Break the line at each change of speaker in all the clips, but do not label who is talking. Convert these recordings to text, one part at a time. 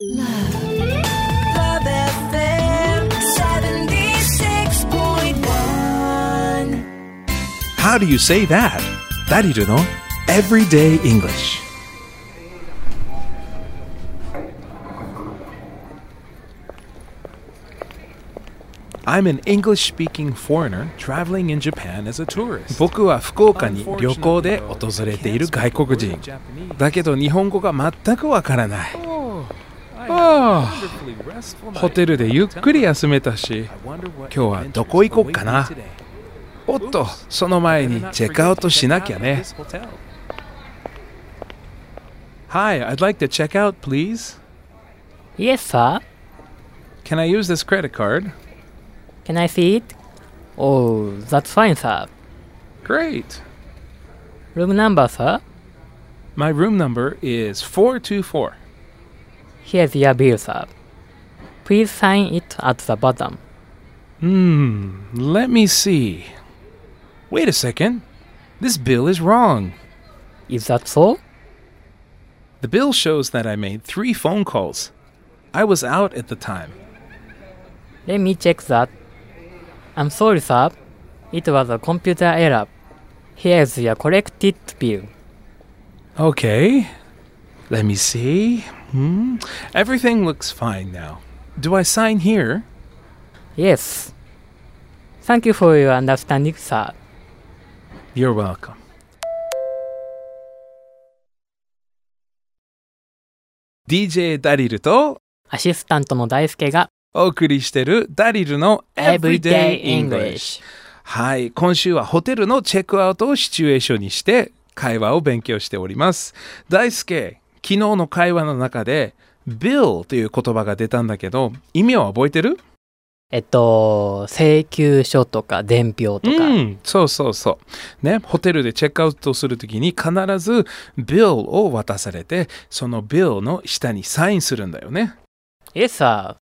76.1.
How do you say that? ダリルの Everyday English I'm an English-speaking foreigner traveling in Japan as a tourist. 僕は福岡に旅行で訪れている外国人。だけど日本語が全くわからない。ホテルでゆっくり休めたし、今日はどこ行こうかな。おっと、その前にチェックアウトしなきゃね。Hi, I'd like to check out, please.
Yes, sir.
Can I use this credit card?
Can I see it? Oh, that's fine, sir.
Great.
Room number, sir?
My room number is 424.
Here's your bill, sir. Please sign it at the bottom.
Hmm, let me see. Wait a second. This bill is wrong.
Is that so?
The bill shows that I made three phone calls. I was out at the time.
Let me check that. I'm sorry, sir. It was a computer error. Here's your corrected bill.
Okay. Let me see. Hmm. Everything looks fine now. Do I sign here?
Yes. Thank you for your understanding, sir.
You're welcome. DJ ダリルと
アシスタントの大輔が
お送りしてるダリルの
Everyday English。
はい、今週はホテルのチェックアウトをシチュエーションにして会話を勉強しております。大輔、昨日の会話の中で bill という言葉が出たんだけど、意味は覚えてる？
えっと、請求書とか伝票とか、
うん、そうそうそう。ね、ホテルでチェックアウトするときに必ず bill を渡されて、その bill の下にサインするんだよね。
Yes, sir.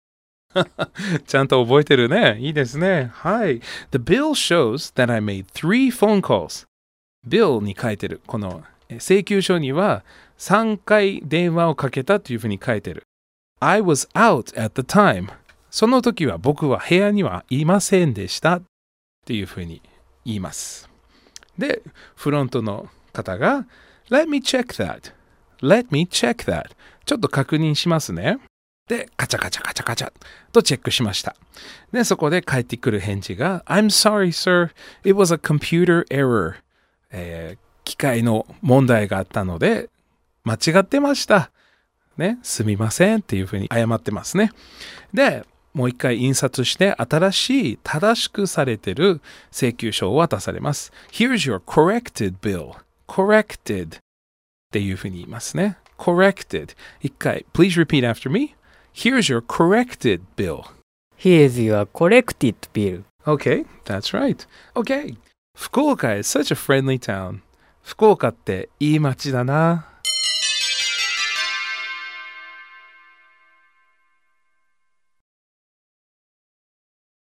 ちゃんと覚えてるね。いいですね。はい。The bill shows that I made three phone calls. bill に書いてる。このえ請求書には3回電話をかけたというふうに書いてる。I was out at the time. その時は僕は部屋にはいませんでした。っていうふうに言います。で、フロントの方が Let me check that. Let me check that. ちょっと確認しますね。で、カチャカチャカチャカチャとチェックしました。で、そこで返ってくる返事が I'm sorry, sir. It was a computer error. えー機械の問題があったので、間違ってました。ね、すみませんっていうふうに謝ってますね。で、もう一回印刷して新しい正しくされてる請求書を渡されます。Here's your corrected bill. corrected っていうふうに言いますね。corrected 一回 please repeat after me. Here's your corrected bill.
Here's your corrected bill.
Okay, that's right. Okay. 福岡 is such a friendly town. 福岡っていい街だな。